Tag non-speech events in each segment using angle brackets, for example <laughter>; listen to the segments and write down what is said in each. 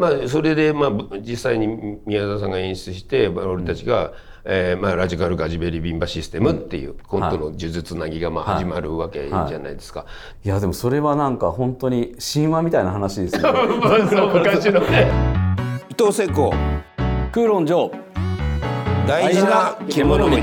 まあそれでまあ実際に宮田さんが演出して俺たちが、えーまあ、ラジカルガジベリビンバシステムっていうコントの呪術つなぎがまあ始まるわけじゃないですか。い。やでもそれはなんか本当に神話みたいな話ですね <laughs> 昔の。ね。伊藤聖子。クーロン城。大事な獣道。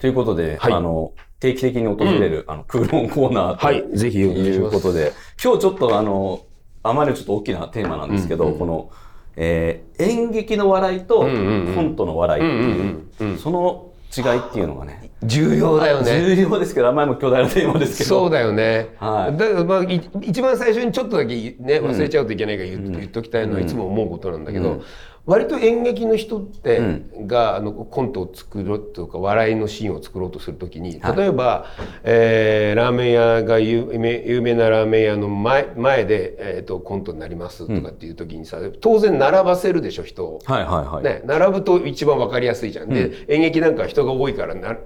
ということで、はい。あの定期的に訪れる、あのクーロンコーナーとはい、ぜひい。うことで、今日ちょっとあの、あまりちょっと大きなテーマなんですけど、うんうんこの、えー演劇の笑いとコんうんうん。ントの笑いっていう、うんうんうんうん。その違いっていうのがね、重要だよね。重要ですけど、あんまりも巨大なテーマですけど。そうだよね。はい。だからまあい一番最初にちょっとだけね忘れちゃうといけないから言,、う言っときたいのはいつも思うことなんだけど、割と演劇の人って、があのコントを作ろうとか笑いのシーンを作ろうとするときに例えば、えーラーメン屋が有名有名なラーメン屋の前前で、えー、とコントになりますとかっていう時にさ、当然並ばせるでしょ人を。はいはいはい。ね、並ぶと一番わかりやすいじゃん。で、演劇なんかは人が多いからな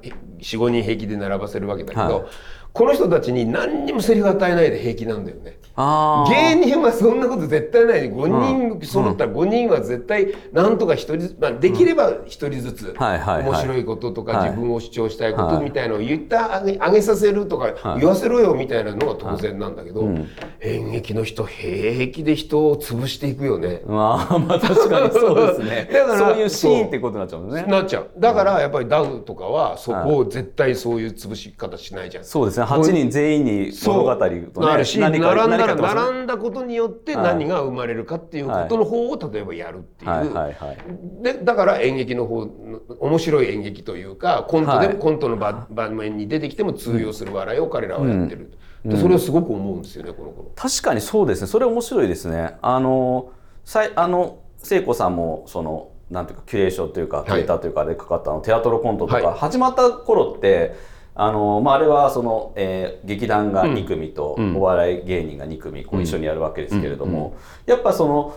45人平気で並ばせるわけだけど、はい。この人たちに何にもセリフ与えないで平気なんだよね。芸人はそんなこと絶対ない。5人揃ったら5人は絶対なんとか一人ずつ、まあ、できれば一人ずつ面白いこととかはい。自分を主張したいことはい。みたいなのを言ってあげあげさせるとかはい。言わせろよみたいなのが当然なんだけど演劇の人平気で人を潰していくよね。まあまあ確かにそうですね。<laughs> だからそういうシーンってことになっちゃうんですね。なっちゃう。だからやっぱりダウとかはそこを絶対そういう潰し方しないじゃん。そうですね。8人全員に物語とね、なるし並んだら並んだことによって何が生まれるかっていうことの方を例えばやるっていう、はいはいはい。でだから演劇の方の面白い演劇というかコントで、はいコントの場場面に出てきても通用する笑いを彼らはやってる、でそれをすごく思うんですよねこの頃。確かにそうですね。それ面白いですね。あの、さいあの、聖子さんも、その、なんていうか、キュレーションというか、キュレーターというかでかかったあのテアトロコントとか、はい。始まった頃って、あの、まあ、あれはその、えー劇団が2組と、うん。お笑い芸人が2組こう一緒にやるわけですけれども、やっぱその、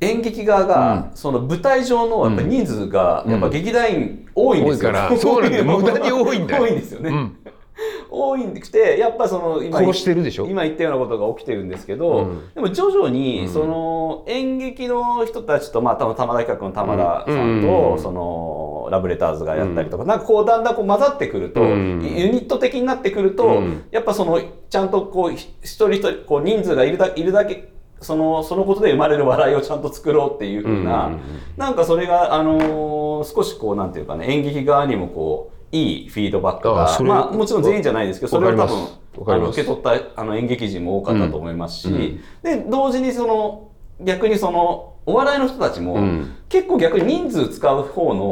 演劇側が、その舞台上のやっぱ人数が、やっぱ劇団員多いんですよ。多いからそうなん <laughs> 無駄に多いんだよ。多いんですよね。うん多いんでくてやっぱその今殺してるでしょ？今言ったようなことが起きてるんですけど、うん。でも徐々にその演劇の人たちと、まあ、多分玉田企画の玉田さんと、うん。そのラブレターズがやったりとか、なんかこうだんだんこう混ざってくると、うん。ユニット的になってくると、うん。やっぱそのちゃんとこうひ一人一人こう人数がいるだいるだけそのそのことで生まれる笑いをちゃんと作ろうっていうふうな、なんかそれが、あのー少しこうなんていうかね演劇側にもこういいフィードバックがまあ、もちろん全員じゃないですけどそれを多分あの受け取ったあの演劇人も多かったと思いますし、うんうん。で同時にその逆にそのお笑いの人たちも、うん。結構逆に人数使う方の、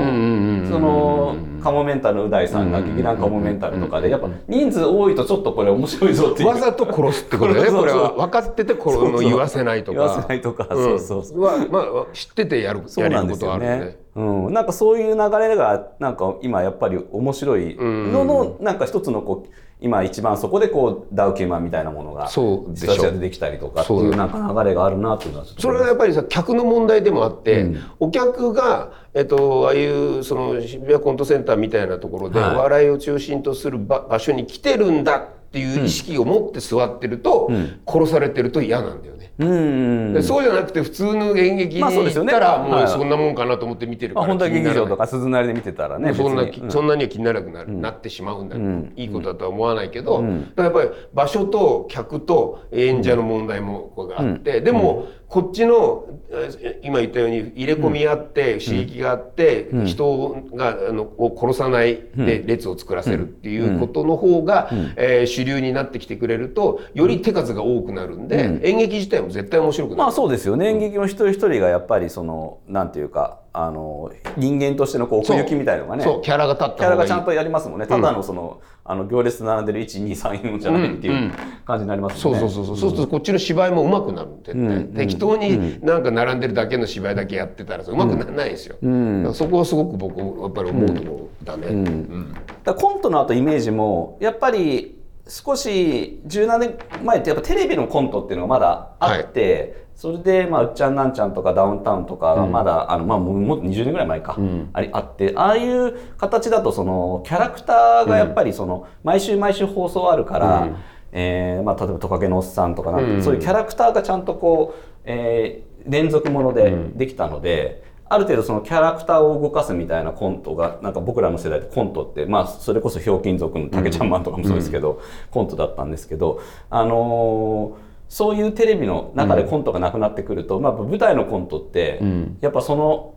そのカモメンタルのう大さんが劇団カモメンタルとかでやっぱ人数多いとちょっとこれ面白いぞっていう。わざと殺すってことだよね <laughs> これは分かっててこれを言わせないとか。言わせないとか、そうそうそう。はまあ知っててやるそうやれることはあるよね。ね。うん、なんかそういう流れがなんか今やっぱり面白いののなんか一つのこう今一番そこでこうダウキューマンみたいなものがそうでしょ。人たちが出てきたりとかってそうだいう。なんか流れがあるなっていうのはそれはやっぱりさ客の問題でもあって、うん。お客が、えっと、ああいうその渋谷コントセンターみたいなところで、はい。お笑いを中心とする場場所に来てるんだっていう意識を持って座ってると、ん。殺されてると嫌なんだよね。うん。でそうじゃなくて普通の演劇に行ったらもはい。うそんなもんかなと思って見てるからまあ本当は劇場とか鈴なりで見てたらねそんな、そんなには気にならなくなる、なってしまうんだ、ん。いいことだとは思わないけど、やっぱり場所と客と演者の問題もこうがあって、でも、こっちのえ今言ったように入れ込みあって、刺激があって、人があのを殺さないで列を作らせるっていうことの方が、えー主流になってきてくれるとより手数が多くなるんで、演劇自体も絶対面白くなる。まあそうですよね。演劇の一人一人がやっぱりそのなんていうかあの人間としてのこう奥行きみたいのがね。キャラが立ったキャラがちゃんとやりますもんね。ただのその,、あの行列並んでる1234じゃないっていううんうん。感じになりますそもね。うんそうそうそう、そうするとこっちの芝居も上手くなるんで、うん。適当になんか並んでるだけの芝居だけやってたら上手くならないですよ、そこはすごく僕やっぱり思うところだね、うん。だコントの後イメージもやっぱり少し十何年前ってやっぱテレビのコントっていうのがまだあって、それでまあうっちゃんなんちゃんとかダウンタウンとかがまだ、あのまあもうもっと20年ぐらい前か、ありあってああいう形だとそのキャラクターがやっぱりその毎週毎週放送あるから、えーまあ、例えばトカゲのおっさんとかなんて、うん、そういうキャラクターがちゃんとこう、えー、連続ものでできたので、うん、ある程度そのキャラクターを動かすみたいなコントがなんか僕らの世代でコントって、まあ、それこそひょうきん族のたけちゃんマンとかもそうですけど、うん、コントだったんですけど、あのーそういうテレビの中でコントがなくなってくると、まあ、舞台のコントって、やっぱその、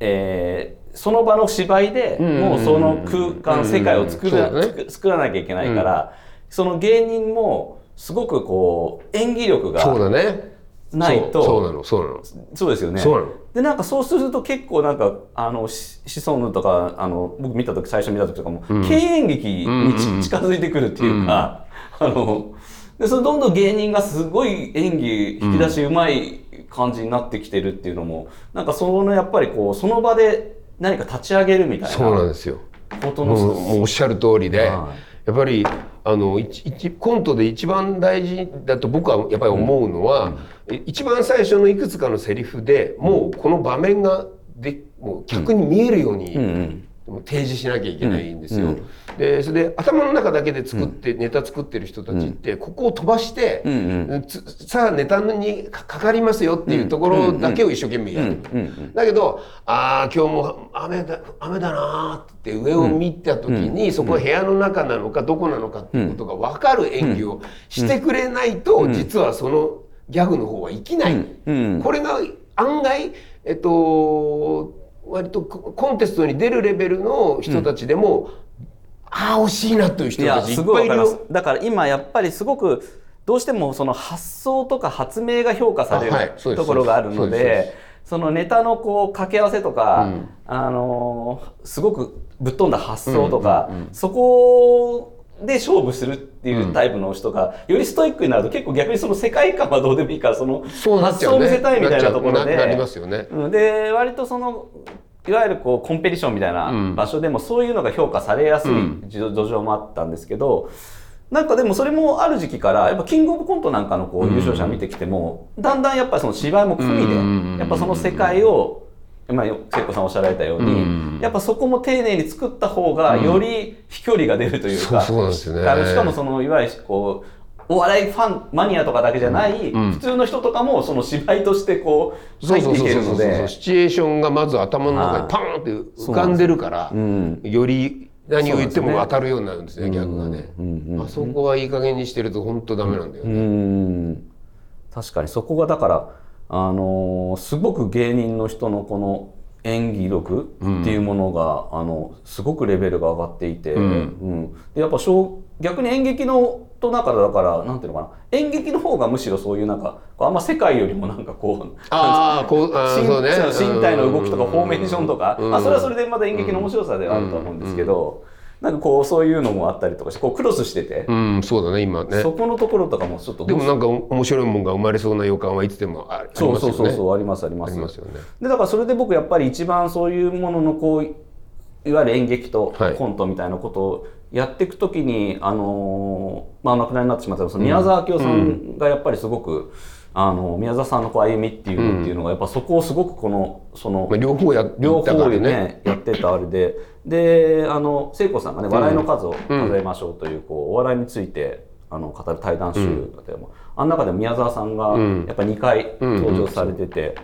えー、その場の芝居でもうその空間、世界を作ら,、作らなきゃいけないから、その芸人もすごくこう演技力がそうだね。ないとそうなのそうなの。そうですよね。でなんかそうすると結構なんかあのシソンヌとかあの僕見た時最初見た時とかも、うん、敬遠劇に近づいてくるっていうか、うん、あのでそれどんどん芸人がすごい演技引き出しうまい感じになってきてるっていうのも、うん、なんかそのやっぱりこうその場で何か立ち上げるみたいなそうなんですよ。ことのもうおっしゃる通りで、はい、やっぱりあのコントで一番大事だと僕はやっぱり思うのは、うん、一番最初のいくつかのセリフでもうこの場面がでもう客に見えるように、提示しなきゃいけないんですよ。うん、でそれで頭の中だけで作って、うん、ネタ作ってる人たちって、ここを飛ばして、うんうん、さあネタにかかりますよっていうところだけを一生懸命やる。だけどああ今日も雨だ雨だなって上を見た時に、そこは部屋の中なのかどこなのかっていうことが分かる演技をしてくれないと、実はそのギャグの方は生きない。これが案外えっと割とコンテストに出るレベルの人たちでも、うん、ああ惜しいなという人たちいっぱいいるだから今やっぱりすごくどうしてもその発想とか発明が評価される、はい、ところがあるのでそのネタのこう掛け合わせとか、うん、あのすごくぶっ飛んだ発想とか、うんうんうん、そこで勝負するっていうタイプの人が、よりストイックになると結構逆にその世界観はどうでもいいからその発想を見せたいみたいなところで、で割とそのいわゆるこうコンペティションみたいな場所でもそういうのが評価されやすい土壌もあったんですけど、なんかでもそれもある時期からやっぱキングオブコントなんかのこう優勝者見てきても、だんだんやっぱりその芝居も込みで、やっぱその世界を今聖子さんおっしゃられたように、うん、やっぱそこも丁寧に作った方がより飛距離が出るというか、そうですね、しかもそのいわゆるこうお笑いファンマニアとかだけじゃない、うん、普通の人とかもその芝居としてこう入っていけるので。シチュエーションがまず頭の中にパーンって浮かんでるから、よ。り何を言っても当たるようになるんですね、ギャグがね、あそこはいい加減にしてると本当ダメなんだよね。確かにそこがだからあのすごく芸人の人のこの演技力っていうものが、うん、あのすごくレベルが上がっていて、うん、うん、でやっぱ逆に演劇のと中だからなんていうのかな。演劇の方がむしろそういうなんかあんま世界よりもなんかこうあこうあそう、ね、身体の動きとかフォーメーションとか、うん、あそれはそれでまた演劇の面白さではあると思うんですけど。なんかこうそういうのもあったりとかしてこうクロスしてて、うん、そうだね今ね。そこのところとかもちょっとでもなんか面白いもんが生まれそうな予感はいつでもありますよね。そうそうそうありますあります。ありますよね。でだからそれで僕やっぱり一番そういうもののこういわゆる演劇とコントみたいなことをやっていくときに、はい、あのまあお亡くなりになってしまったその宮沢明夫さんがやっぱりすごく、うんあの宮沢さんのこう歩みっていうのっていうのがやっぱそこをすごくこのその、まあ、両方や両方でねやってたあれで。であの聖子さんがね「笑いの数を数えましょう」というこうお笑いについてあの語る対談集でも、あの中で宮沢さんがやっぱ2回登場されてて、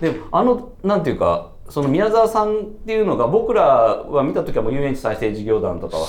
であのなんていうかその宮沢さんっていうのが僕らは見た時はもう遊園地再生事業団とかは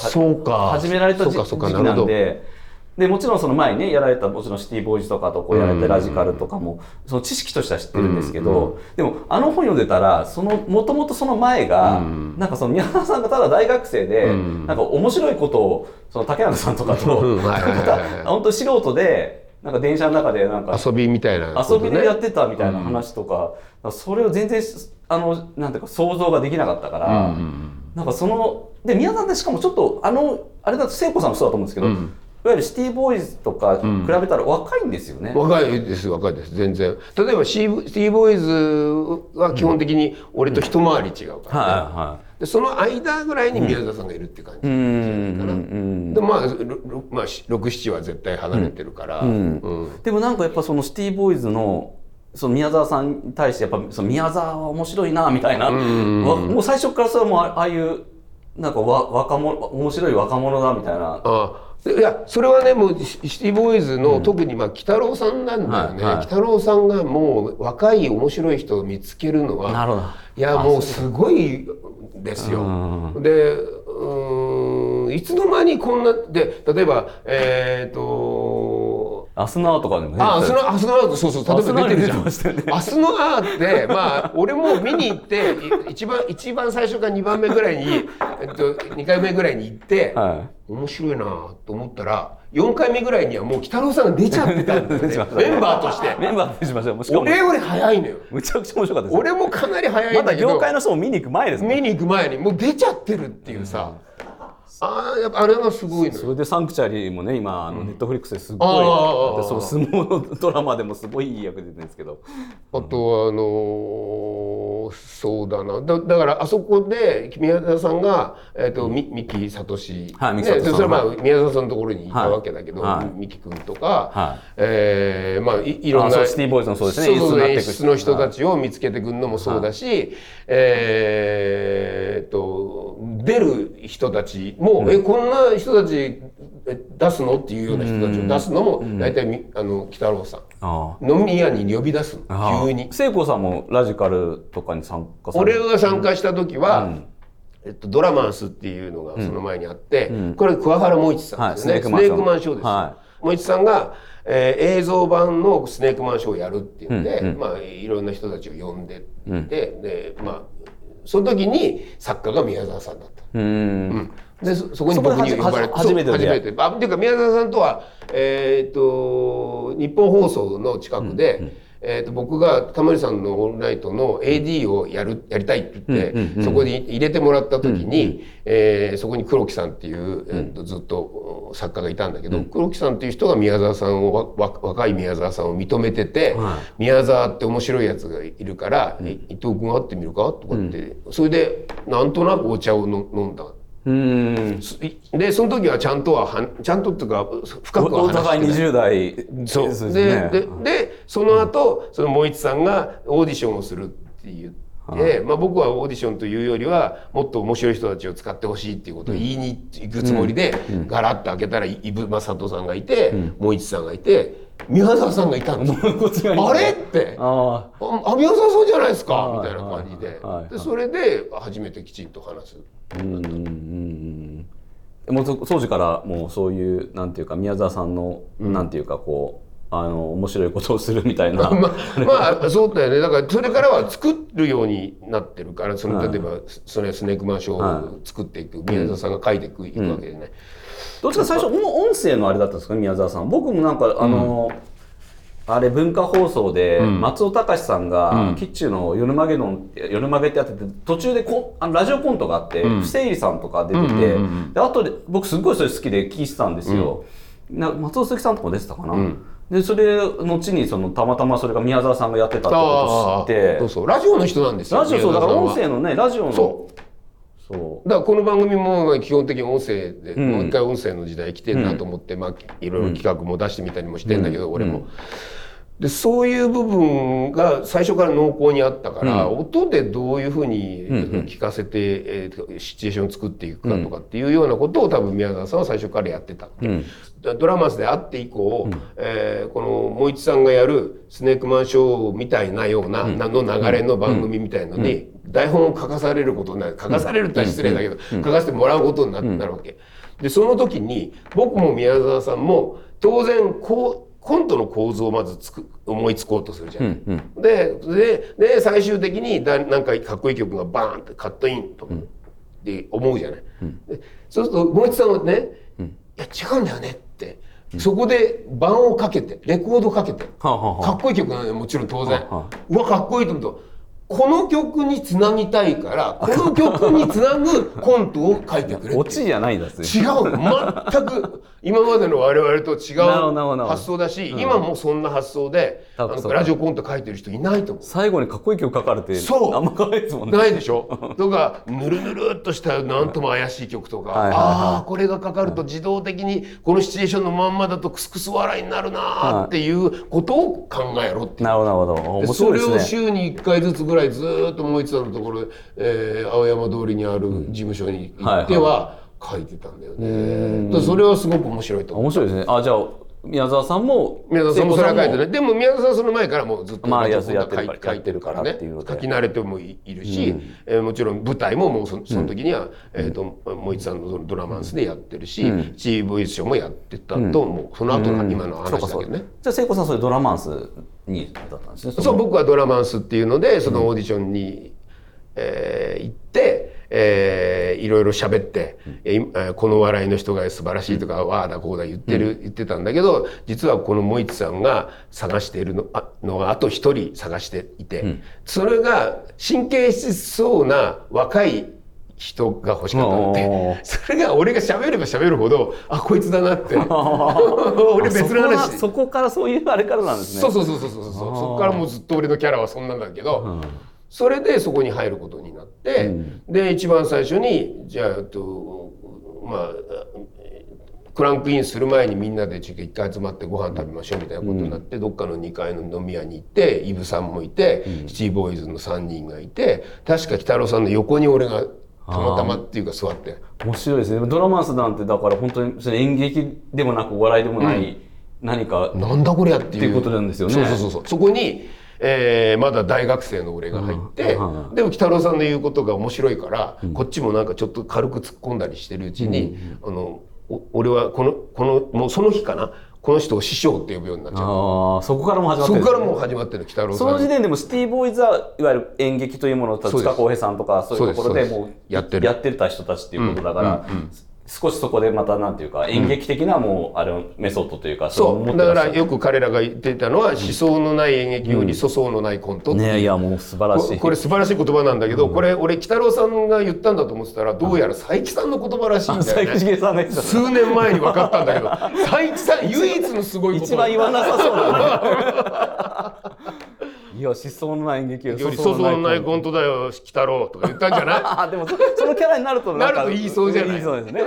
始められた時期なんで。でもちろんその前にねやられたもちろんシティボーイズとかとこうやられたラジカルとかもその知識としては知ってるんですけど、でもあの本読んでたらそのもともとその前が、なんかその宮沢さんがただ大学生で、なんか面白いことをその竹中さんとかと、また本当素人でなんか電車の中でなんか遊びみたいな、ね、遊びでやってたみたいな話とか、うん、それを全然あのなんていうか想像ができなかったから、うんうん、なんかそので宮沢ってしかもちょっとあのあれだと聖子さんもそうだと思うんですけど、うん。いわゆるシティボーイズとか比べたら若いんですよね、うん、若いです若いです。全然。例えばシーシティボーイズは基本的に俺と一回り違うから、ね、はいはい。でその間ぐらいに宮沢さんがいるって感じ。かな、うん、でまあ、まあ、67は絶対離れてるから、うん。うん、でもなんかやっぱそのシティボーイズのその宮沢さんに対してやっぱその宮沢は面白いなみたいな、もう最初からそれはもうああいうなんかわ若者面白い若者だみたいな。あいやそれはねもうシシティボーイズの、特にまあ鬼太郎さんなんだよね、はいはい。鬼太郎さんがもう若い面白い人を見つけるのはなるほど。いやもうすごいですよ。でうーんいつの間にこんなで例えばえっ、とアスナーとかでもねあ、アスナ、アスナアート、そうそう、例えば出てるじゃん。アスナーねって、まあ、俺も見に行って、い一番、一番最初から二番目ぐらいに、えっと、二回目ぐらいに行って、は面白いなと思ったら、四回目ぐらいにはもう北郎さんが出ちゃってたんですよ、<laughs> ね、メンバーとして。メンバーでしましょうしかも俺より早いのよ。むちゃくちゃ面白かったです俺もかなり早いまだんだけど、業界の人も見に行く前ですもん。見に行く前にもう出ちゃってるっていうさ、ああ、やっぱあれはすごいのよ。それでサンクチャリーもね今あのネットフリックスですごい、ああでその相撲のドラマでもすごいいい役出てるんですけど。あとはあのーそうだな。だだからあそこで宮沢さんが、えーとみ三木聡。はいね、それはまあは宮沢さんのところにいたわけだけど、はい。はい。三木君とか、はい。えーまあいいろんなシティボーイズのそうですね。そうそう演出の人たちを見つけてくるのもそうだし、えー、と出る人たちも、えこんな人たちえ出すの？っていうような人たちを出すのも大体みあの北郎さん。あ飲み屋に呼び出す急に。聖子さんもラジカルとかに参加され俺が参加した時は、えっと、ドラマンスっていうのがその前にあって、これ桑原萌一さんですね、はいスネークマンショーです。よ、は萌一さんが、えー映像版のスネークマンショーをやるっていうんで、まあ、いろんな人たちを呼んでいて、でまあその時に作家が宮沢さんだった。うーんでそそこに僕に呼ばれて。初めて初めて。あっていうか宮沢さんとはえっ、と日本放送の近くで、えー、と僕がタモリさんの「オールナイト」の AD をやるやりたいって言って、そこに入れてもらった時に、えーそこに黒木さんっていう、えー、とずっと作家がいたんだけど、黒木さんっていう人が宮沢さんを若い宮沢さんを認めてて、宮沢って面白いやつがいるから、え伊藤君会ってみるか？とかって、それでなんとなくお茶をの飲んだ。うーん。すでその時はちゃんとははんちゃんとっていうか深くはお話して互い。ない20代。そう。ですでね。ででその後その萌一さんがオーディションをするって言って、まあ、僕はオーディションというよりはもっと面白い人たちを使ってほしいっていうことを言いに行くつもりで、ガラッと開けたら伊武正人さんがいて、萌一さんがいて宮沢さんがいたんですよ。<laughs> あれ？って。あああ宮沢さんじゃないですか？はいみたいな感じで,、はいはいでそれで初めてきちんと話す。あうんうんうんもうそ当時からもうそういうなんていうか宮沢さんの、なんていうかこうあの面白いことをするみたいな、<laughs> <laughs> まあ、まあそうだよね。だからそれからは作るようになってるからその例えばそれスネークマンショーを作っていく、宮沢さんが書いていく,、いくわけでね。どっちか最初音音声のあれだったんですか？宮沢さん。僕もなんかあの、あれ文化放送で松尾隆さんが、キッチンの夜マゲドンって夜マゲってやってて途中でこあのラジオコントがあって、不正理さんとか出てて、であとで僕すっごいそれ好きで聞いてたんですよ、な松尾鈴木さんとかも出てたかな、でそれ後にそのたまたまそれが宮沢さんがやってたってことを知って。そうそう。ラジオの人なんですよラジオそうだから音声のねラジオのそそう。だからこの番組も基本的に音声で、ん。もう一回音声の時代来てんなと思って、まあいろいろ企画も出してみたりもしてんだけど、俺も。でそういう部分が最初から濃厚にあったから、音でどういうふうに聞かせて、えーシチュエーションを作っていくかとかっていうようなことを多分宮沢さんは最初からやってた。ドラマスで会って以降、えーこの萌一さんがやるスネークマンショーみたいなような、なの流れの番組みたいのに、台本を書かされることになる。書かされるって失礼だけど、書かせてもらうことにな,、なるわけ。でその時に僕も宮沢さんも当然こうコントの構造をまずつく思いつこうとするじゃない。ででで最終的にだなんかかっこいい曲がバーンってカットインとかって思うじゃない。でそうすると萌一さんはね「いや違うんだよね」って、そこで盤をかけてレコードかけて、はあかっこいい曲なのよもちろん当然、はあはうわかっこいいと思うとこの曲につなぎたいからこの曲につなぐコントを書いてくれオチじゃないんだ違う。の全く今までの我々と違う発想だし、今もそんな発想であのラジオコント書いてる人いないと思う。最後にかっこいい曲書かれてそう。あんま可愛いですもんね。ないでしょ？<laughs> とかぬるぬるっとしたなんとも怪しい曲とか、はいはいはい。ああこれがかかると自動的にこのシチュエーションのまんまだとクスクス笑いになるなーっていうことを考えろっていう。なるほどなるほど。面でそれを白いですね。週に1回ずつぐらいずーっと萌一さんのところ、えー青山通りにある事務所に行っては書いてたんだよね。それはすごく面白いと思う。面白いですね。あ、じゃあ、宮沢さんも宮沢さんもそれは書いてない。でも宮沢さんその前からもうずっと書いてるからね。書き慣れてもいいるし、えーもちろん舞台ももうそその時には、えー、ともいちさんのドラマンスでやってるし、チーボイスショーもやってたと、もうその後の今の話だけどね。じゃあ聖子さんそれドラマンスにだったんですね。そう僕はドラマンスっていうのでそのオーディションに、えー行って、えーいろいろ喋って、えーいえーこの笑いの人が素晴らしいとか、わあだこうだ言ってる、言ってたんだけど実はこのモイツさんが探しているのあのがあと一人探していて、それが神経質そうな若い人が欲しかったのおでー。それが俺が喋れば喋るほどあこいつだなって。<laughs> 俺別の話。あそこはそこからそういうあれからなんですね。そうそうそうそうそうそう。そこからもうずっと俺のキャラはそんなんだけど、それでそこに入ることになって、で一番最初にじゃあえっとまあクランクインする前にみんなでちょっと一回集まってご飯食べましょうみたいなことになって、どっかの2階の飲み屋に行ってイブさんもいて、シティボーイズの3人がいて確か鬼太郎さんの横に俺がたまたまっていうか座って。面白いですね。ドラマンスなんてだから本当にそれ演劇でもなくお笑いでもない、何かなんだこりゃっていう。っていうことなんですよねそうそうそうそう。そこに、えーまだ大学生の俺が入って、うんうんでも北郎さんの言うことが面白いから、こっちもなんかちょっと軽く突っ込んだりしてるうちに、あの、お俺はこの、この、もうその日かな、この人を師匠って呼ぶようになっちゃう。ああそこからも始まってるね。そこからもう始まってる北郎さん。その時点でもシティボーイズはいわゆる演劇というものを塚浩平さんとかそういうところでもうやってる。やってた人たちっていうことだから、少しそこでまたなんていうか演劇的なもうあれメソッドというかれをそう。だからよく彼らが言ってたのは、思想のない演劇より粗相のないコントう。ねいやもう素晴らしい。ここれ素晴らしい言葉なんだけど、これ俺北郎さんが言ったんだと思ってたらどうやら佐伯さんの言葉らしいんだ佐よね。<laughs> 伯重さんが言ってた数年前に分かったんだけど。佐伯さん唯一のすごい言葉一番言わなさそうだね <laughs> いや思想のない演劇よより粗相のないコント。だよ鬼太郎とか言ったんじゃない？あでもそそのキャラになるとなると言いそうじゃない？言いそうですね。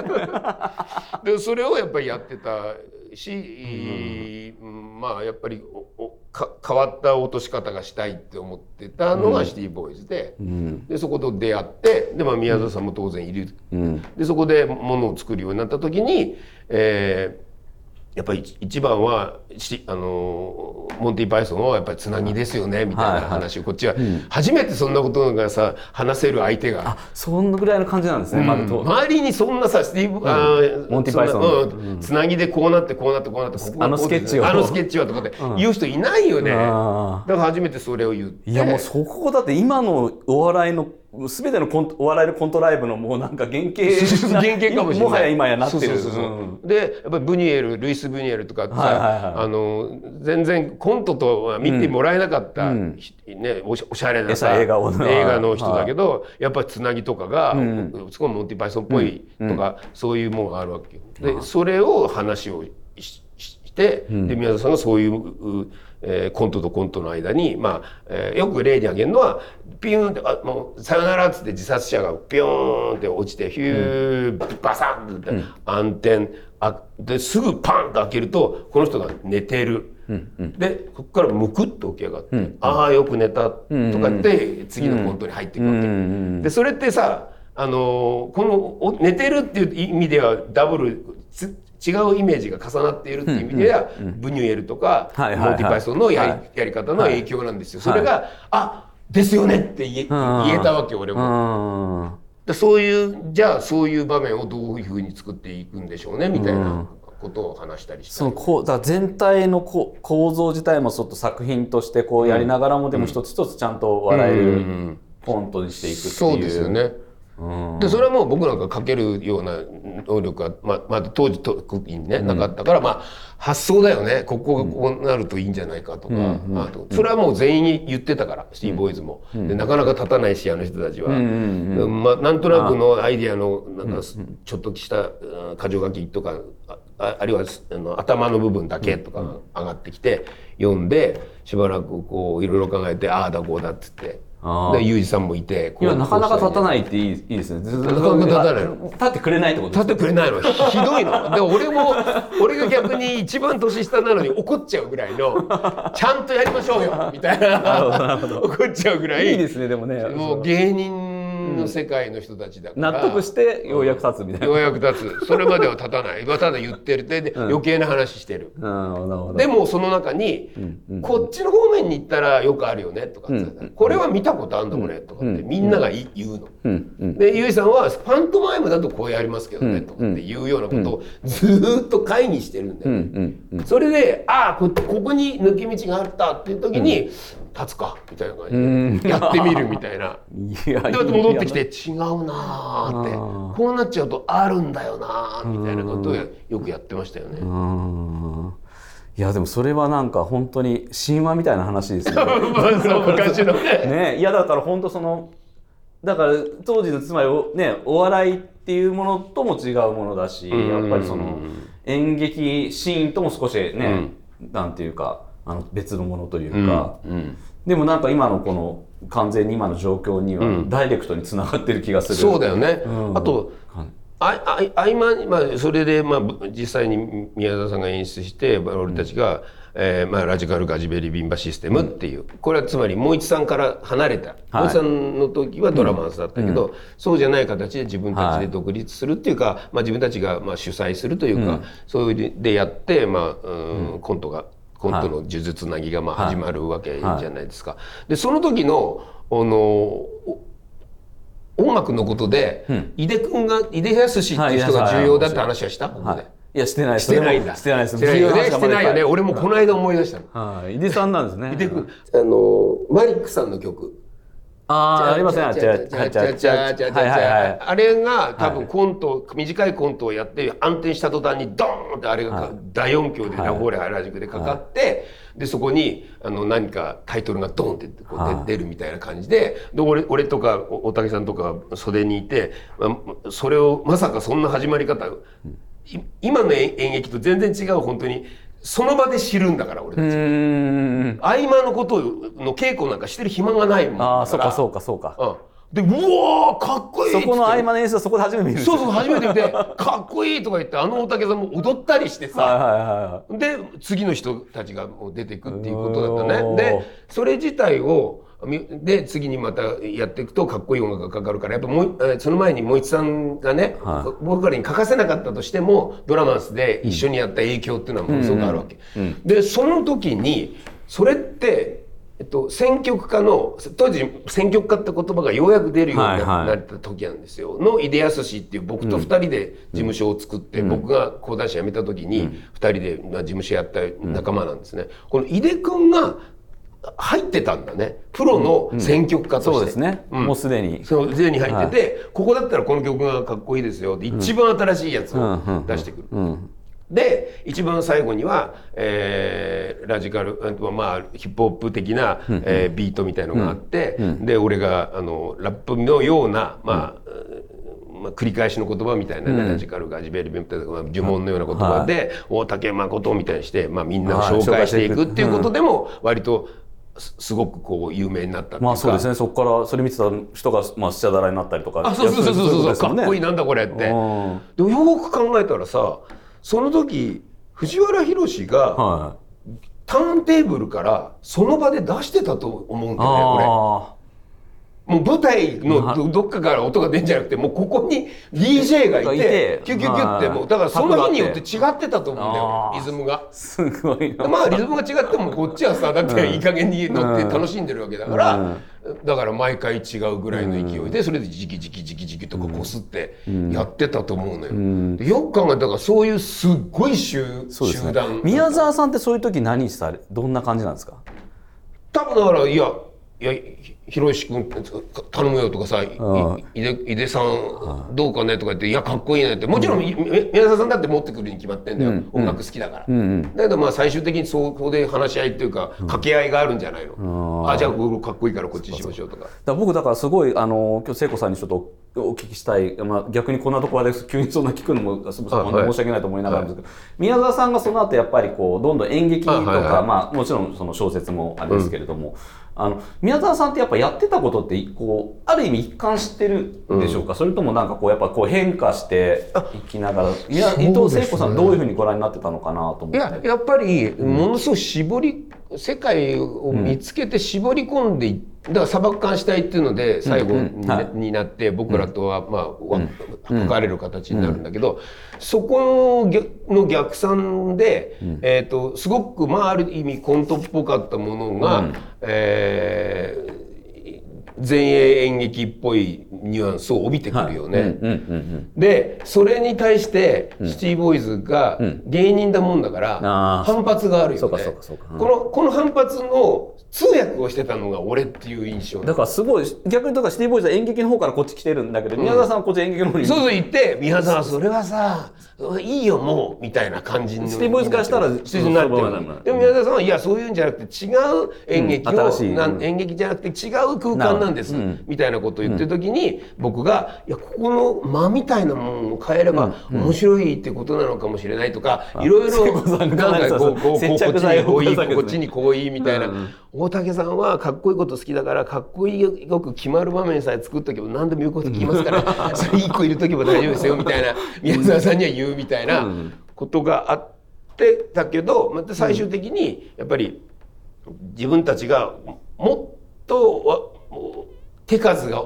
でそれをやっぱりやってたし、うん。まあやっぱりおおか変わった落とし方がしたいって思ってたのがシティボーイズで,、でそこと出会ってで、まあ、宮沢さんも当然いる、でそこでものを作るようになった時に、えーやっぱり一一番はしあのモンティ・パイソンはやっぱりつなぎですよねみたいな話をこっちは。初めてそんなことがさ話せる相手が。そんぐらいの感じなんですね、まずと。周りにそんなさスティーブ、あーモンティパイソン。つなぎでこうなってこうなってこうなってここがあのスケッチを。あのスケッチはとかって言う人いないよね、だあから初めてそれを言って。いやもうそこだって今のお笑いの全てのコントお笑いのコントライブのもうなんか原型な <laughs> 原型かもしれない。もはや今やなってる。でやっぱりブニエルルイス・ブニエルとかってさ、はいはいはいあの全然コントとは見てもらえなかった、ひね、おしおしゃれなさ映画を映画の人だけど、やっぱりつなぎとかが、すごいモンティ・パイソンっぽいとか、そういうものがあるわけよ。でそれを話をしして、で宮田さんがそういう、うえーコントとコントの間に、まあえーよく例に挙げるのはピューンってあもうさよならっつって自殺者がピューンって落ちてヒュー、バサンって暗転あですぐパンと開けるとこの人が寝てる。でここからむくっと起き上がって「ああよく寝た」とか言って次のコントに入っていくわけ。でそれってさあのーこのお寝てるっていう意味ではダブルつ違うイメージが重なっているっていう意味では、ブニュエルとか、はいはいはい。モンティ・パイソンのやり,、はい。やり方の影響なんですよ。それが、あですよねって言え言えたわけ俺も。うん。でそういうじゃあそういう場面をどういうふうに作っていくんでしょうねみたいなことを話したりそのこうだ全体のこう構造自体もちょっと作品としてこうやりながらもでも一つ一つちゃんと笑えるコントにしていくっていう。そうですよね。でそれはもう僕なんか書けるような能力はままだ当時特にねなかったから、まあ発想だよね。ここがこうなるといいんじゃないかとか、あとそれはもう全員言ってたからシティボーイズも、でなかなか立たないしあの人たちは、まあ、なんとなくのアイディアのなんかちょっとしたうん箇条書きとかあるいはあの頭の部分だけとかが上がってきて読んでしばらくこういろいろ考えてああだこうだっつって。でユージさんもいてこういやなかなか立たいないっていいいいですね。ずなかなか立たない。立ってくれないってこと立ってくれないの。ひひどいの。で俺も俺が逆に一番年下なのに怒っちゃうぐらいのちゃんとやりましょうよみたいな。<laughs> <laughs> 怒っちゃうぐらい。いいですねでもね。もう芸人演の世界の人たちだから、納得してようやく立つみたいな。ようやく立つ。それまでは立たない。<laughs> ただ言ってる。でで余計な話してる、でもその中に、こっちの方面に行ったらよくあるよねとかこれは見たことあるんだこれとかってみんながい言うの。でゆいさんはパントマイムだとこうやりますけどねとかっていうようなことをずーっと会議してるんだよ。うん。うん。それでああこここに抜け道があったっていう時に、立つかみたいな感じで。やってみるみたいな。いやで戻ってきて違うなーって。こうなっちゃうとあるんだよなーみたいなことをよくやってましたよね。うん。いやでもそれはなんか本当に神話みたいな話ですね。<laughs> まあそう昔の。<laughs> ね。ねいやだから本当そのだから当時のつまりお,、ね、お笑いっていうものとも違うものだしん。やっぱりその演劇シーンとも少しね、なんていうかあの別のものというか、うんでもなんか今のこの完全に今の状況にはダイレクトにつながってる気がする。そうだよね。うん。あとああ合間に、まあ、それで、まあ、実際に宮沢さんが演出して俺たちが、えーまあ、ラジカルガジベリビンバシステムっていう、これはつまり萌一さんから離れたはい。萌一さんの時はドラマーズだったけど、そうじゃない形で自分たちで独立するっていうか、まあ、自分たちがまあ主催するというか、そういうでやって、まあうん。コントがコントの呪術つなぎがまあ始まるわけじゃないですか。でその時のあのお音楽のことで、井出君が井出康っていう人が重要だって話はした、はい、いやしてないしてないんだ。してないですしてないよね。してないよね。は俺もこの間思い出したの。い井出さんなんですね井出君、あのマリックさんの曲。ああありませんあちゃちゃちゃちゃちゃちゃあれが多分コント、短いコントをやって暗転した途端にドーンってあれが大音響でラフォーレ原宿でかかって、でそこにあの何かタイトルがドーンってこうはい。出るみたいな感じでで俺俺とかお大竹さんとか袖にいて、まあそれをまさかそんな始まり方、い今の演演劇と全然違う本当にその場で知るんだから俺たち。合間のことの稽古なんかしてる暇がないもんああそうかそうかそうか。うん、でうわーかっこいいそこの合間の演出はそこで初めて見るそうそう初めて見てかっこいいとか言ってあの大竹さんも踊ったりしてさ、はいはいはで次の人たちがもう出てくっていうことだったおねー。でそれ自体をみで次にまたやっていくとかっこいい音楽がかかるからやっぱもその前に萌一さんがね、は僕らに欠かせなかったとしてもドラマスで一緒にやった影響っていうのはものすごくあるわけ。でその時にそれって、えっと、選曲家の当時選曲家って言葉がようやく出るようになった時なんですよ。の井出康っていう僕と2人で事務所を作って、僕が講談師辞めた時に2人でまあ事務所やった仲間なんですね。この井出君が入ってたんだね。プロの選曲家として、そうですね、うん。もうすでに。そうすでに入ってて、ここだったらこの曲がかっこいいですよって一番新しいやつをうんうん出してくる。うん。で一番最後には、えーラジカルまあヒップホップ的な、えービートみたいのがあって、で俺があのラップのようなまあ、まあ、繰り返しの言葉みたいなね、ラジカルガジベリベンとか、まあ、呪文のような言葉で、大竹誠みたいにして、まあ、みんなを紹介していくっていうことでも割とすすごくこう有名になった。まあそうですね。そこからそれ見てた人がまあスチャダラになったりとか。あそうそうそうそうそう。かっこいいななんだこれって。でうん。もよく考えたらさその時藤原宏がはターンテーブルからその場で出してたと思うんいだよねこれ。あもう舞台のどどっかから音が出んじゃなくてもうここに DJ がいてキュキュキュってもうだからその日によって違ってたと思うんだよリズムが。あすごいな。まあリズムが違ってもこっちはさだっていい加減に乗って楽しんでるわけだから、だから毎回違うぐらいの勢いでそれでジキジキジキジキとかこすってやってたと思うのよ。でよく考えたらそういうすっごい集集団。宮沢さんってそういう時何されどんな感じなんですか？多分だからいやいやひひろし君頼むよとかさ、いうんいで井出さんどうかねとか言って「いやかっこいいね」って。もちろん、みみ宮沢さんだって持ってくるに決まってんだよ、音楽好きだから、だけどまあ最終的にそこで話し合いっていうか掛け合いがあるんじゃないの、あじゃあかっこいいからこっちにしましょうとか。だ僕だからすごいあの今日聖子さんにちょっとお聞きしたい、まあ、逆にこんなところで急にそんな聞くのもすみません申し訳ないと思いながらですけど、宮沢さんがその後やっぱりこうどんどん演劇とか、あはいはい。まあ、もちろんその小説もあれですけれども、あの宮沢さんってやっぱやってたことってこうある意味一貫してるんでしょうか、それともなんかこうやっぱこう変化していきながら。いや伊藤聖子さんどういうふうにご覧になってたのかなと思って。いややっぱりものすごい絞り世界を見つけて絞り込んでいってだから砂漠艦死体っていうので最後に,、になって僕らとはまあ分かれる形になるんだけど、そこの逆算で、えー、とすごくまあある意味コントっぽかったものが、えー前衛演劇っぽいニュアンスを帯びてくるよね。でそれに対してシティボーイズが芸人だもんだから反発があるよね。このこの反発の通訳をしてたのが俺っていう印象だ。からすごい逆にだからシティボーイズは演劇の方からこっち来てるんだけど、宮沢さんはこっち演劇の方に。そうそう言って宮沢それはさいいよもうみたいな感じにシティボーイズからしたらシティなってる。でも宮沢さんはいやそういうんじゃなくて違う演劇を、うん、演劇じゃなくて違う空間なんです、みたいなことを言ってる時に、僕がいやここの間みたいなものを変えれば面白いってことなのかもしれないとか、いろいろなんかこうこうこっちにこういいこっちにこういいみたいな、大竹さんはかっこいいこと好きだからかっこいいよく決まる場面さえ作っとけば何でも言うこと聞きますから <laughs> それ一個いる時も大丈夫ですよみたいな。宮沢さんには言うみたいなことがあってたけどまた最終的にやっぱり自分たちがもっと手数が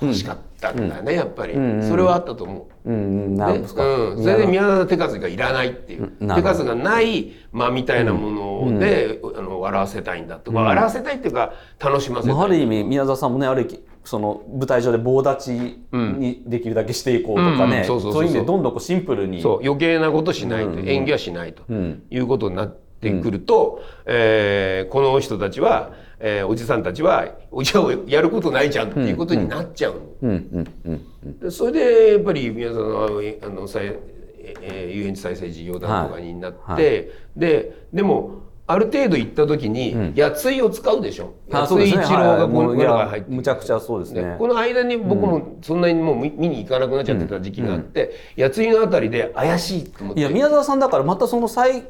欲しかったんだね、やっぱり、それはあったと思う。うん、なるほど、うん、それで宮沢手数がいらないっていう、手数がない間みたいなもので、あの笑わせたいんだと。か、笑わせたいっていうか楽しませたい、あ、る意味宮沢さんもねあるその舞台上で棒立ちにできるだけしていこうとかね。そういう意味でどんどんこうシンプルに。そう。余計なことしないと、演技はしないということになってくると、うん、えー、この人たちはえー、おじさんたちはおじゃをやることないじゃんっていうことになっちゃうの。それでやっぱり皆さんのあの再、えー、遊園地再生事業団とかになって、はい。はい、ででもある程度行った時に、うん、やついを使うでしょ。やつい一郎がこのが入ってむちゃくちゃそうですね。この間に僕もそんなにもう見に行かなくなっちゃってた時期があって、やついのあたりで怪しいと思って。いや宮沢さんだからまたその最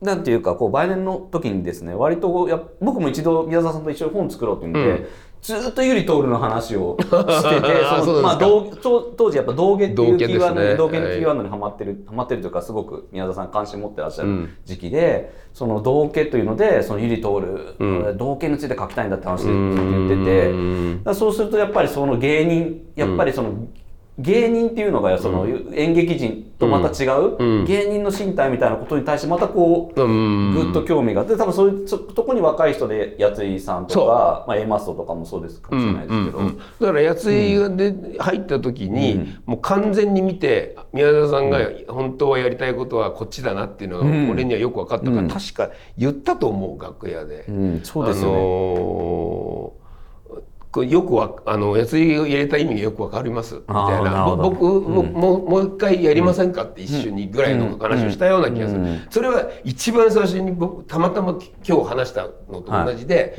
なんていうかこう晩年の時にですね割とや僕も一度宮沢さんと一緒に本作ろうって言って、うん、ずっとゆり徹の話を <laughs> してて <laughs> そのまあ当時やっぱ道芸っていうキーワードに、ね、道芸のキーワードにはまってる、はまってるというかすごく宮沢さん関心持ってらっしゃる時期で、うん、その道家というのでそのゆり徹、うん、道家について書きたいんだって話で言ってて、そうするとやっぱりその芸人やっぱりその、芸人っていうのがその演劇人とまた違う、芸人の身体みたいなことに対してまたこう、ぐっと興味があって多分そういうとこに若い人でやついさんとか、まあ、A マストとかもそうですかもしれないですけど、だからやついで入った時に、もう完全に見て宮田さんが本当はやりたいことはこっちだなっていうのが俺にはよく分かったから、確か言ったと思う楽屋で。そうですよね、あのーよくわあのやついを入れた意味がよくわかりますみたいな。僕も,、ももう一回やりませんかって一緒にぐらいの話をしたような気がする、それは一番最初に僕たまたま今日話したのと同じで、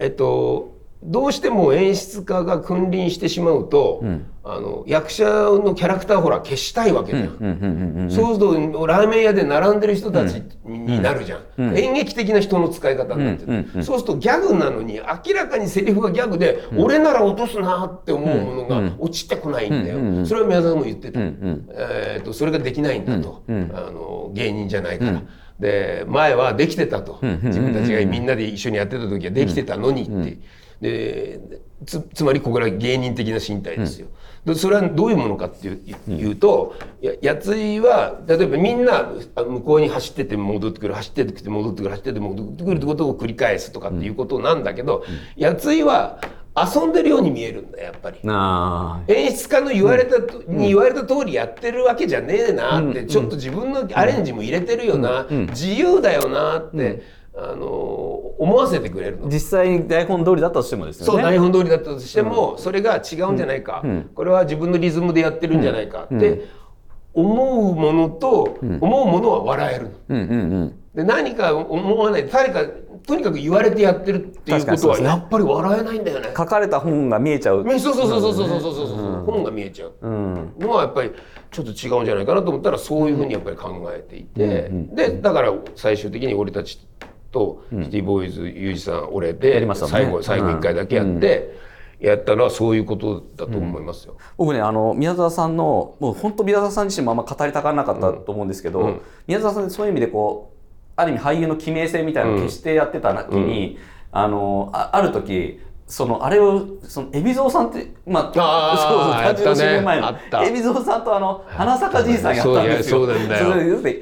えっとどうしても演出家が君臨してしまうと、うん、あの役者のキャラクターほら消したいわけじゃん。そうするとラーメン屋で並んでる人たちになるじゃん。うん、演劇的な人の使い方になってる、そうするとギャグなのに明らかにセリフがギャグで、俺なら落とすなって思うものが落ちてこないんだよ。それは宮沢も言ってた。えーと、それができないんだと、あの芸人じゃないから。で前はできてたと。自分たちがみんなで一緒にやってた時はできてたのにって。でつつまりここら芸人的な身体ですよ。うん、それはどういうものかっていう,、とややついは例えばみんな向こうに走ってて戻ってくる走ってて戻ってくる走ってて戻ってくるってことを繰り返すとかっていうことなんだけど、うん、やついは遊んでるように見えるんだやっぱり。演出家の言われた、うん、に言われた通りやってるわけじゃねえなって、ちょっと自分のアレンジも入れてるよな、自由だよなって、あの思わせてくれるの実際台本通りだったとしてもですよね。そう台本通りだったとしても、うん、それが違うんじゃないか、うん、これは自分のリズムでやってるんじゃないか。って思うものと、思うものは笑える、うんうんうん。で何か思わない。誰かとにかく言われてやってるっていうことはやっぱり笑えないんだよね。書かれた本が見えちゃう。そうそうそうそうそうそうそうそう、うん、本が見えちゃうのはやっぱりちょっと違うんじゃないかなと思ったらそういうふうにやっぱり考えていて、でだから最終的に俺たちとシティボーイズ、ユージさん、俺で、最後、最後一回だけやって、やったのはそういうことだと思いますよ。うん、僕ねあの宮沢さんのもう本当宮沢さん自身もあんま語りたがらなかったと思うんですけど、うん。うん、宮沢さんそういう意味でこうある意味俳優の記名性みたいなのを消してやってた時に、あのあある時そのあれをその海老蔵さんってまあそうそう30やったね。年前の海老蔵さんとあの花咲かじいさんやったんですよ。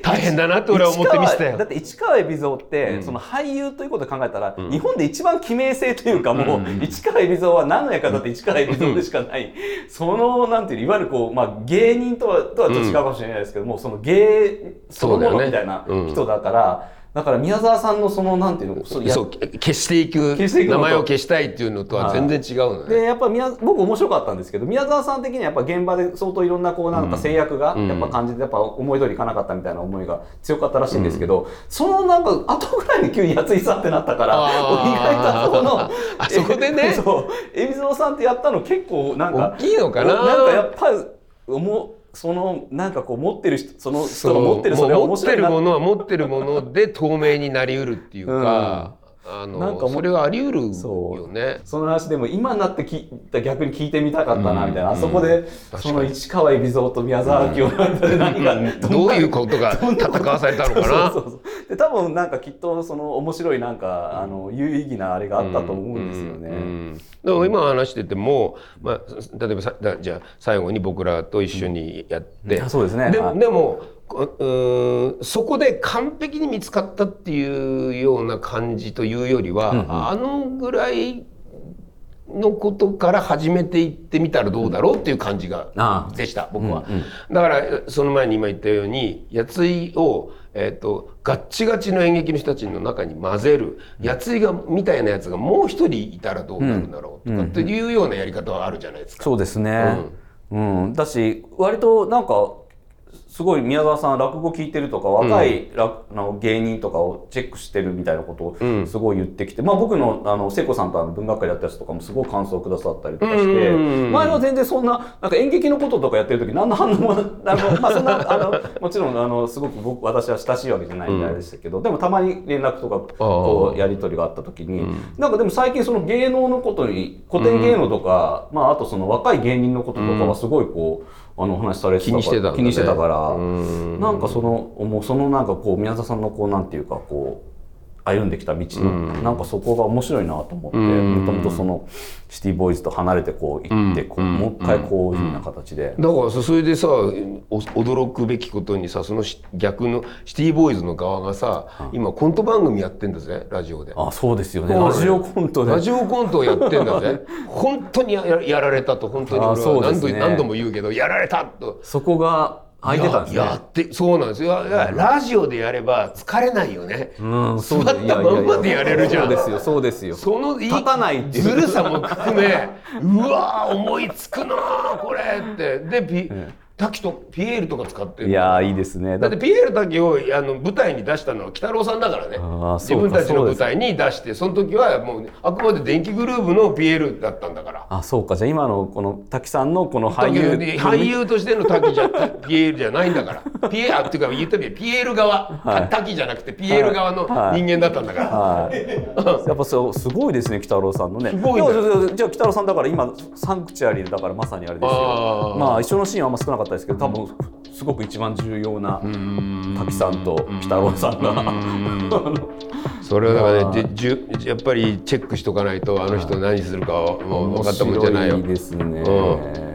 大変だなって俺は思って見てたよ。だって市川海老蔵って、うん。その俳優ということで考えたら、日本で一番記名性というかもう、市川海老蔵は何の役だって市川海老蔵でしかない、そのなんていうのいわゆるこう、まあ、芸人とはとはちょっと違うかもしれないですけども、その芸そのものみたいな人だから。だから宮沢さんのそのなんていうの？そう消していく名前を消したいっていうのとは全然違うのね。でやっぱ宮僕面白かったんですけど宮沢さん的にはやっぱ現場で相当いろんなこうなんか制約がうん。やっぱ感じてやっぱ思い通りいかなかったみたいな思いが強かったらしいんですけど、そのなんか後ぐらいに急にやついさんってなったから意外とそのあそこでね。<laughs> そう。海老蔵さんってやったの結構なんか大きいのかな。なんかやっぱり思うそのなんかこう持ってる人その人が持ってるそれはもう持って。面白いなるものは持ってるもので透明になりうるっていうか、あなんかもうのそれはあり得るそうよね。その話でも今になって聞いた逆に聞いてみたかったなみたいな、うん。あそこでその市川海老蔵と宮沢明夫の間で何が、どういうことが戦わされたのかな？そうそうで多分なんかきっとその面白いなんかあの有意義なあれがあったと思うんですよね。うん。うん。でも今話してても、まあ、例えばさだじゃあ最後に僕らと一緒にやって、あそうですね。ではい。でもこうそこで完璧に見つかったっていうような感じというよりは、うんうん。あのぐらいのことから始めていってみたらどうだろうっていう感じがでした僕は、うんうん。だからその前に今言ったようにやついを、えー、とガッチガチの演劇の人たちの中に混ぜるやついがみたいなやつがもう一人いたらどうなるんだろうとかっていうようなやり方はあるじゃないですか。そうですね、うん。だし割となんかすごい宮沢さん落語聞いてるとか若い、らあの芸人とかをチェックしてるみたいなことうん。をすごい言ってきて、まあ、僕のあの聖子さんとあの文学会やったやつとかもすごい感想をくださったりとかして、うん前は全然そんななんか演劇のこととかやってる時何の反応もなあの、まあ、そんなあのもちろんあのすごく僕私は親しいわけじゃないみたいでしたけど、でもたまに連絡とかこうやり取りがあった時に、なんかでも最近その芸能のことに古典芸能とか、まあ、あとその若い芸人のこととかはすごいこう。あのお話しされて気にしてた気にしてたから、うん。なんかそのもうそのなんかこう宮沢さんのこうなんていうかこう歩んできた道の、なんかそこが面白いなと思ってうん。もともとそのシティボーイズと離れてこう行ってこう、うん。もう一回こういうふうな形で。だからさそれでさお驚くべきことにさそのし逆のシティボーイズの側がさ今コント番組やってんだぜラジオで。あそうですよね。ラジオコントで。ラジオコントをやってんだぜ。<laughs> 本当にややられたと本当にあ俺は何度,、ね何度も言うけどやられたと。そこが空いてたんですね。ややってそうなんですよ。ラジオでやれば疲れないよね、うん座ったまんまでやれるじゃん。そうですよそうですよ。そのい立たないっていう。ずるさも含めうわー思いつくなーこれって。でピ,、滝とピエールとか使ってるいやーいいですね。だってピエール滝をあの舞台に出したのは鬼太郎さんだからね。自そうか分たちの舞台に出してその時はもうあくまで電気グルーヴのピエールだったんだから。あそうか。じゃあ今のこの滝さんのこの俳優。俳優としての滝じゃピエールじゃないんだから。<laughs> ピエあっていうか言ったらピエール側、はい。滝じゃなくてピエール側のはい。人間だったんだから、はい、<laughs> やっぱそうすごいですね北郎さんのね。すごいね。やじゃあじゃあ北郎さんだから今サンクチュアリーだからまさにあれですよ。まあ一緒のシーンはあんま少なかったですけど多分すごく一番重要な滝さんと北郎さんが。それはだからねでじゅやっぱりチェックしとかないとあの人何するかはもう分かったもんじゃないよ。ですね。うん